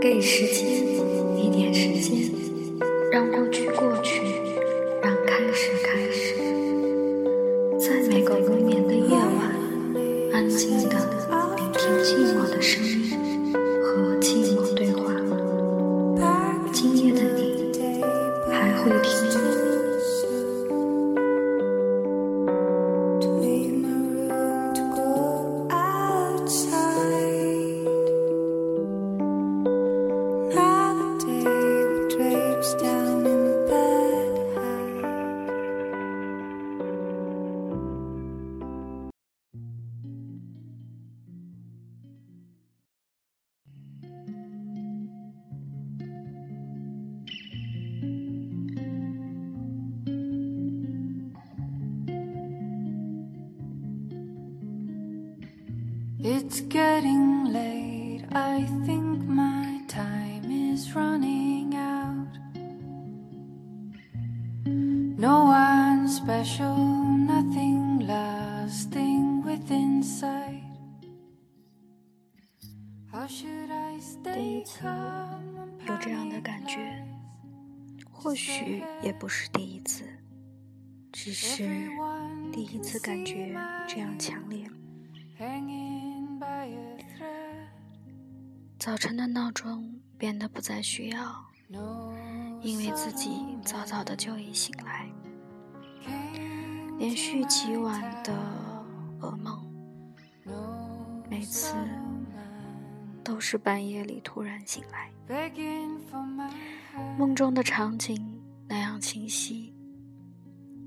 给时间一点时间，让过去过去，让开始开始。在每个无眠的夜晚，安静的聆听寂寞的声音，It's getting late. I think my time is running out. No one special, nothing lasting within sight. How should I stay 次 calm? 有这样的感觉，或许也不是第一次，只是第一次感觉这样强烈。早晨的闹钟变得不再需要，因为自己早早的就已醒来。连续几晚的噩梦，每次都是半夜里突然醒来，梦中的场景那样清晰，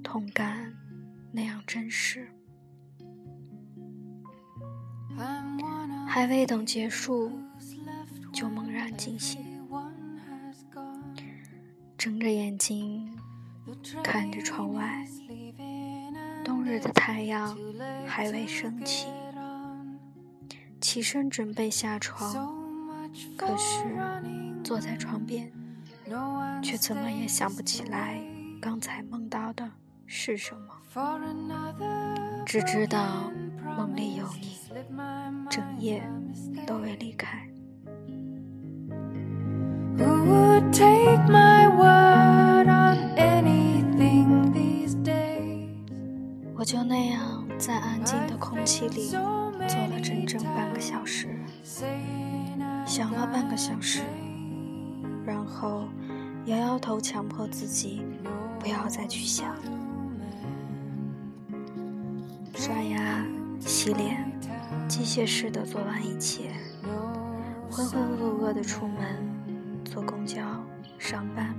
痛感那样真实。还未等结束，就猛然惊醒睁着眼睛看着窗外冬日的太阳还未升起起身准备下床可是坐在床边却怎么也想不起来刚才梦到的是什么。只知道梦里有你整夜都未离开。我就那样在安静的空气里坐了整整半个小时，想了半个小时，然后摇摇头，强迫自己不要再去想。刷牙、洗脸，机械式的做完一切，浑浑噩噩的出门，坐公交、上班，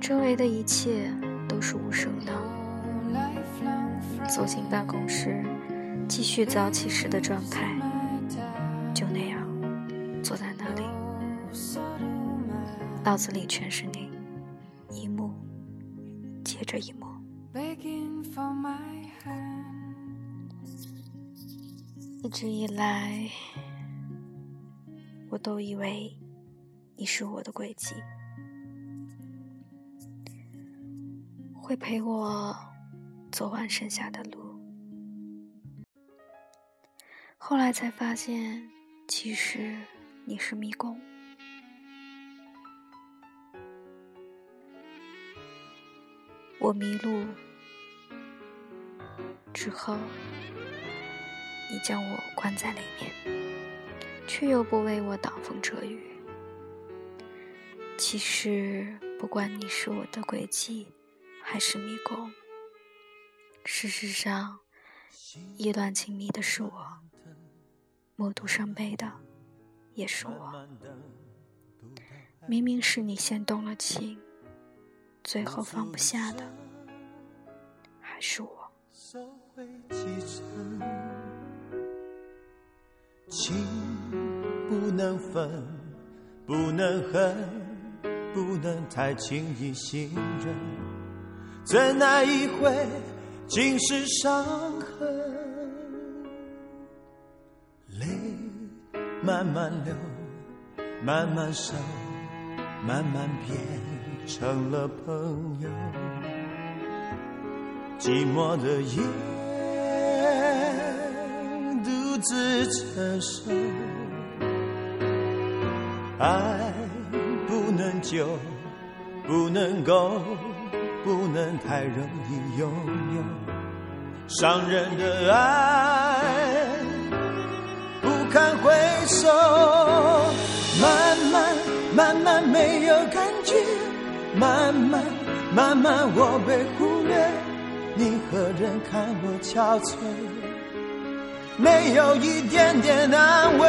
周围的一切都是无声的。走进办公室，继续早起时的状态，就那样坐在那里，脑子里全是你，一幕接着一幕。一直以来，我都以为你是我的轨迹，会陪我走完剩下的路。后来才发现，其实你是迷宫。我迷路之后，你将我关在里面，却又不为我挡风遮雨。其实，不管你是我的轨迹，还是迷宫，事实上，意乱情迷的是我，默读伤悲的也是我。明明是你先动了情，最后放不下的还是我。情不能分，不能恨，不能太轻易信任，怎奈一回尽是伤痕，泪慢慢流，慢慢收，慢慢变成了朋友。寂寞的夜，独自承受。爱就，不能够，不能太容易拥有。伤人的爱不堪回首，慢慢慢慢没有感觉，慢慢慢慢我被忽略，你何人看我憔悴？没有一点点安慰，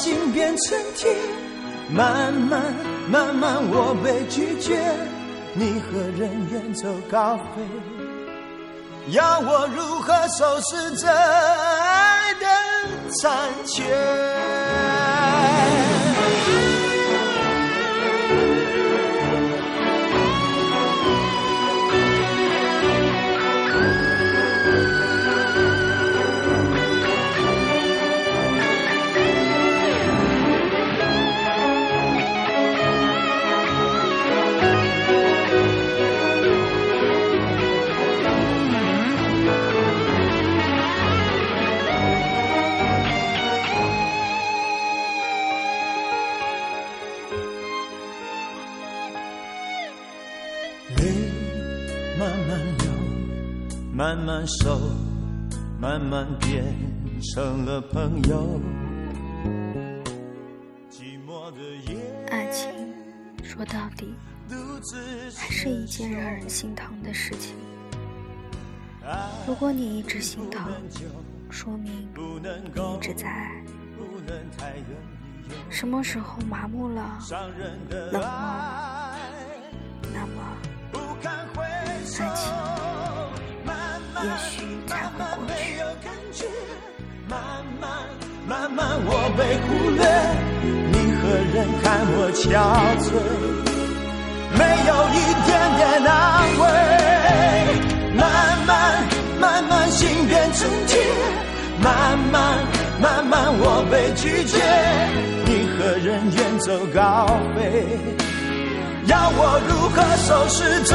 心变成铁，慢慢慢慢我被拒绝，你和人远走高飞？要我如何收拾这爱的残缺？慢慢熟，慢慢变成了朋友。寂寞的夜，爱情说到底还是一件让人心疼的事情。如果你一直心疼，说明你一，直在爱。什么时候麻木了，冷漠了。那么也许才会过没去。有感觉，慢慢慢慢我被忽略，你何人看我憔悴？没有一点点安慰，慢慢慢慢心变成铁，慢慢慢慢我被拒绝，你何人远走高飞？要我如何收拾这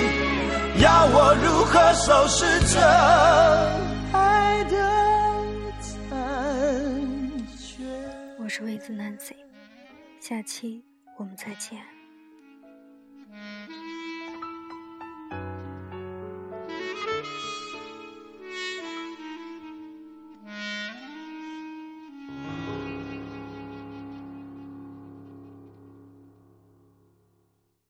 要我如何收拾这爱的残缺？我是魏子 Nancy，下期我们再见。